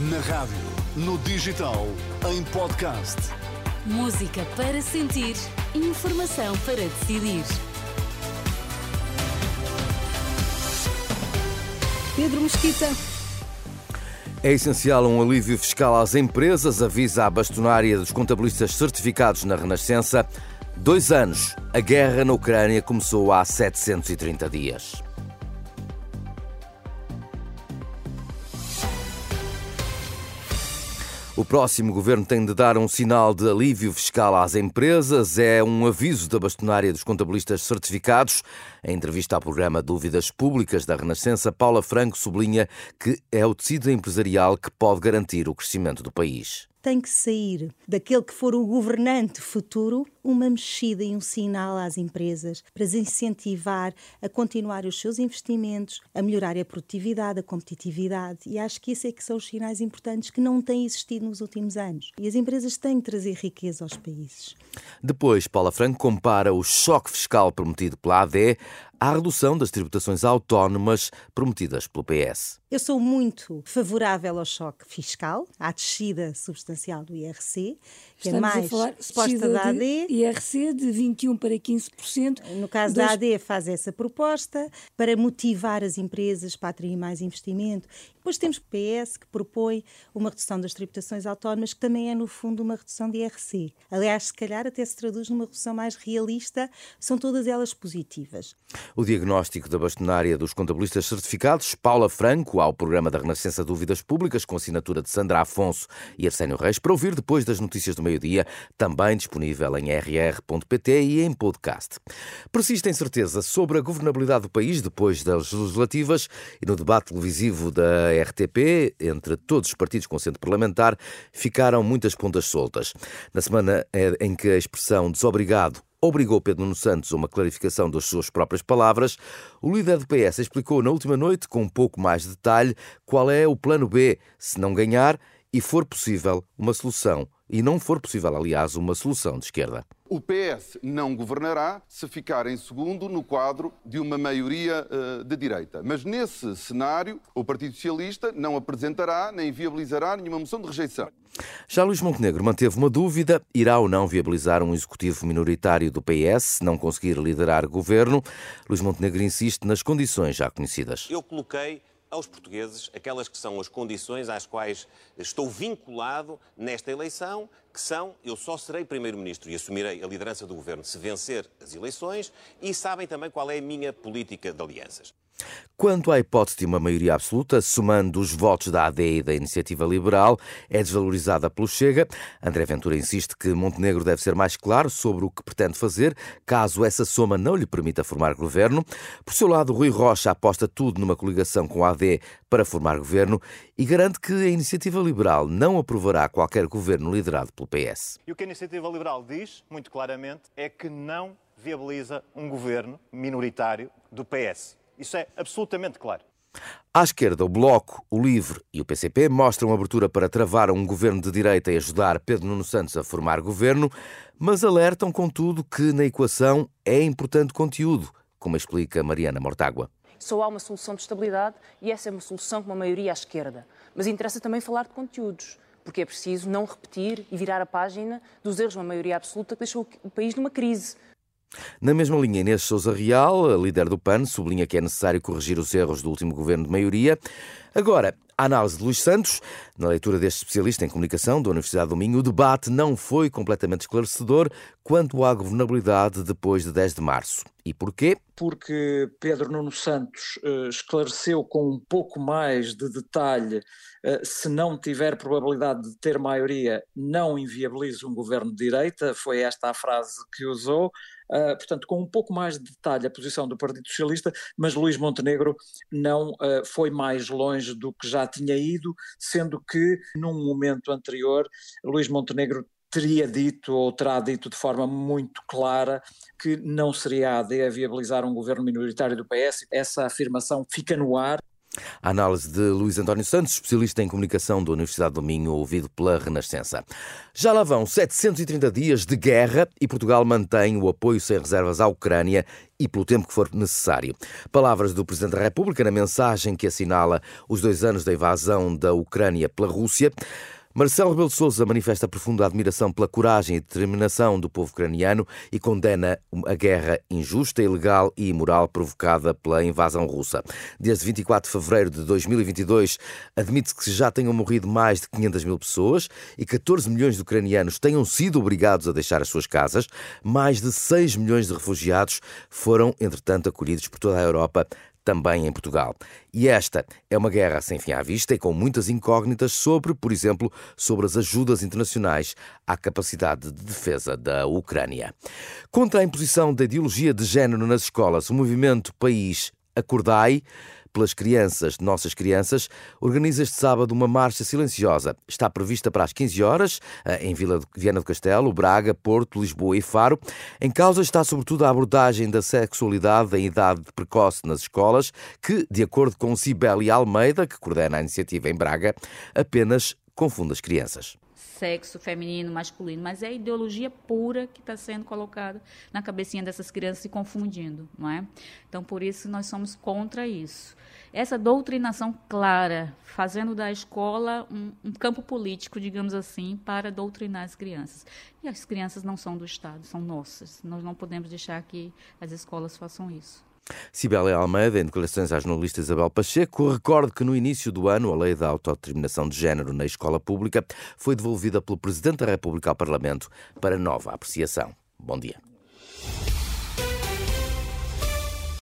Na rádio, no digital, em podcast. Música para sentir, informação para decidir. Pedro Mesquita. É essencial um alívio fiscal às empresas, avisa a bastonária dos contabilistas certificados na Renascença. Dois anos, a guerra na Ucrânia começou há 730 dias. O próximo governo tem de dar um sinal de alívio fiscal às empresas. É um aviso da bastonária dos contabilistas certificados. Em entrevista ao programa Dúvidas Públicas da Renascença, Paula Franco sublinha que é o tecido empresarial que pode garantir o crescimento do país tem que sair daquele que for o governante futuro uma mexida e um sinal às empresas para as incentivar a continuar os seus investimentos, a melhorar a produtividade, a competitividade. E acho que isso é que são os sinais importantes que não têm existido nos últimos anos. E as empresas têm que trazer riqueza aos países. Depois, Paula Franco compara o choque fiscal prometido pela ADE à redução das tributações autónomas prometidas pelo PS. Eu sou muito favorável ao choque fiscal, à descida substancial do IRC, que é Estamos é mais proposta da AD. IRC de 21 para 15%. No caso da AD faz essa proposta para motivar as empresas para atrair mais investimento. Depois temos o PS que propõe uma redução das tributações autónomas, que também é no fundo uma redução de IRC. Aliás, se calhar até se traduz numa redução mais realista, são todas elas positivas. O diagnóstico da bastonária dos contabilistas certificados, Paula Franco, ao programa da Renascença Dúvidas Públicas, com assinatura de Sandra Afonso e Arsénio Reis, para ouvir depois das notícias do meio-dia, também disponível em rr.pt e em podcast. Persiste a incerteza sobre a governabilidade do país depois das legislativas e no debate televisivo da RTP, entre todos os partidos com centro parlamentar, ficaram muitas pontas soltas. Na semana em que a expressão desobrigado obrigou Pedro Nuno Santos a uma clarificação das suas próprias palavras, o líder do PS explicou na última noite, com um pouco mais de detalhe, qual é o plano B se não ganhar e for possível uma solução, e não for possível, aliás, uma solução de esquerda. O PS não governará se ficar em segundo no quadro de uma maioria uh, de direita. Mas nesse cenário, o Partido Socialista não apresentará nem viabilizará nenhuma moção de rejeição. Já Luís Montenegro manteve uma dúvida: irá ou não viabilizar um executivo minoritário do PS se não conseguir liderar governo? Luís Montenegro insiste nas condições já conhecidas. Eu coloquei aos portugueses aquelas que são as condições às quais estou vinculado nesta eleição, que são eu só serei Primeiro-Ministro e assumirei a liderança do Governo se vencer as eleições e sabem também qual é a minha política de alianças. Quanto à hipótese de uma maioria absoluta, somando os votos da AD e da Iniciativa Liberal, é desvalorizada pelo Chega. André Ventura insiste que Montenegro deve ser mais claro sobre o que pretende fazer, caso essa soma não lhe permita formar governo. Por seu lado, Rui Rocha aposta tudo numa coligação com a AD para formar governo e garante que a Iniciativa Liberal não aprovará qualquer governo liderado pelo PS. E o que a Iniciativa Liberal diz, muito claramente, é que não viabiliza um governo minoritário do PS. Isso é absolutamente claro. À esquerda, o Bloco, o Livre e o PCP mostram abertura para travar um governo de direita e ajudar Pedro Nuno Santos a formar governo, mas alertam, contudo, que na equação é importante conteúdo, como explica Mariana Mortágua. Só há uma solução de estabilidade e essa é uma solução com uma maioria à esquerda. Mas interessa também falar de conteúdos, porque é preciso não repetir e virar a página dos erros de uma maioria absoluta que deixou o país numa crise na mesma linha, Inês Souza Real, líder do PAN, sublinha que é necessário corrigir os erros do último governo de maioria. Agora, a análise de Luís Santos, na leitura deste especialista em comunicação da Universidade do Minho, o debate não foi completamente esclarecedor quanto à governabilidade depois de 10 de março. E porquê? Porque Pedro Nuno Santos uh, esclareceu com um pouco mais de detalhe, uh, se não tiver probabilidade de ter maioria, não inviabiliza um governo de direita, foi esta a frase que usou. Uh, portanto, com um pouco mais de detalhe a posição do Partido Socialista, mas Luís Montenegro não foi mais longe do que já tinha ido, sendo que num momento anterior Luís Montenegro teria dito ou terá dito de forma muito clara que não seria a AD a viabilizar um governo minoritário do PS. Essa afirmação fica no ar A análise de Luís António Santos, especialista em comunicação da Universidade do Minho, ouvido pela Renascença. Já lá vão 730 dias de guerra e Portugal mantém o apoio sem reservas à Ucrânia e pelo tempo que for necessário. Palavras do Presidente da República na mensagem que assinala os dois anos da invasão da Ucrânia pela Rússia. Marcelo Rebelo de Sousa manifesta profunda admiração pela coragem e determinação do povo ucraniano e condena a guerra injusta, ilegal e imoral provocada pela invasão russa. Desde 24 de fevereiro de 2022, admite-se que já tenham morrido mais de 500 mil pessoas e 14 milhões de ucranianos tenham sido obrigados a deixar as suas casas. Mais de 6 milhões de refugiados foram, entretanto, acolhidos por toda a Europa também em Portugal. E esta é uma guerra sem fim à vista e com muitas incógnitas sobre, por exemplo, sobre as ajudas internacionais à capacidade de defesa da Ucrânia. Contra a imposição da ideologia de género nas escolas, o movimento País Acordai pelas crianças, nossas crianças, organiza este sábado uma marcha silenciosa. Está prevista para as 15 horas eh, em Vila de Viana do Castelo, Braga, Porto, Lisboa e Faro. Em causa está sobretudo a abordagem da sexualidade em idade precoce nas escolas, que, de acordo com Cibele Almeida, que coordena a iniciativa em Braga, apenas confunde as crianças sexo feminino, masculino, mas é a ideologia pura que está sendo colocada na cabecinha dessas crianças se confundindo, não é? Então, por isso, nós somos contra isso. Essa doutrinação clara, fazendo da escola um, um campo político, digamos assim, para doutrinar as crianças. E as crianças não são do Estado, são nossas. Nós não podemos deixar que as escolas façam isso. Cibele Almeida, em declarações à jornalista Isabel Pacheco, recorda que no início do ano a lei da autodeterminação de género na escola pública foi devolvida pelo Presidente da República ao Parlamento para nova apreciação. Bom dia.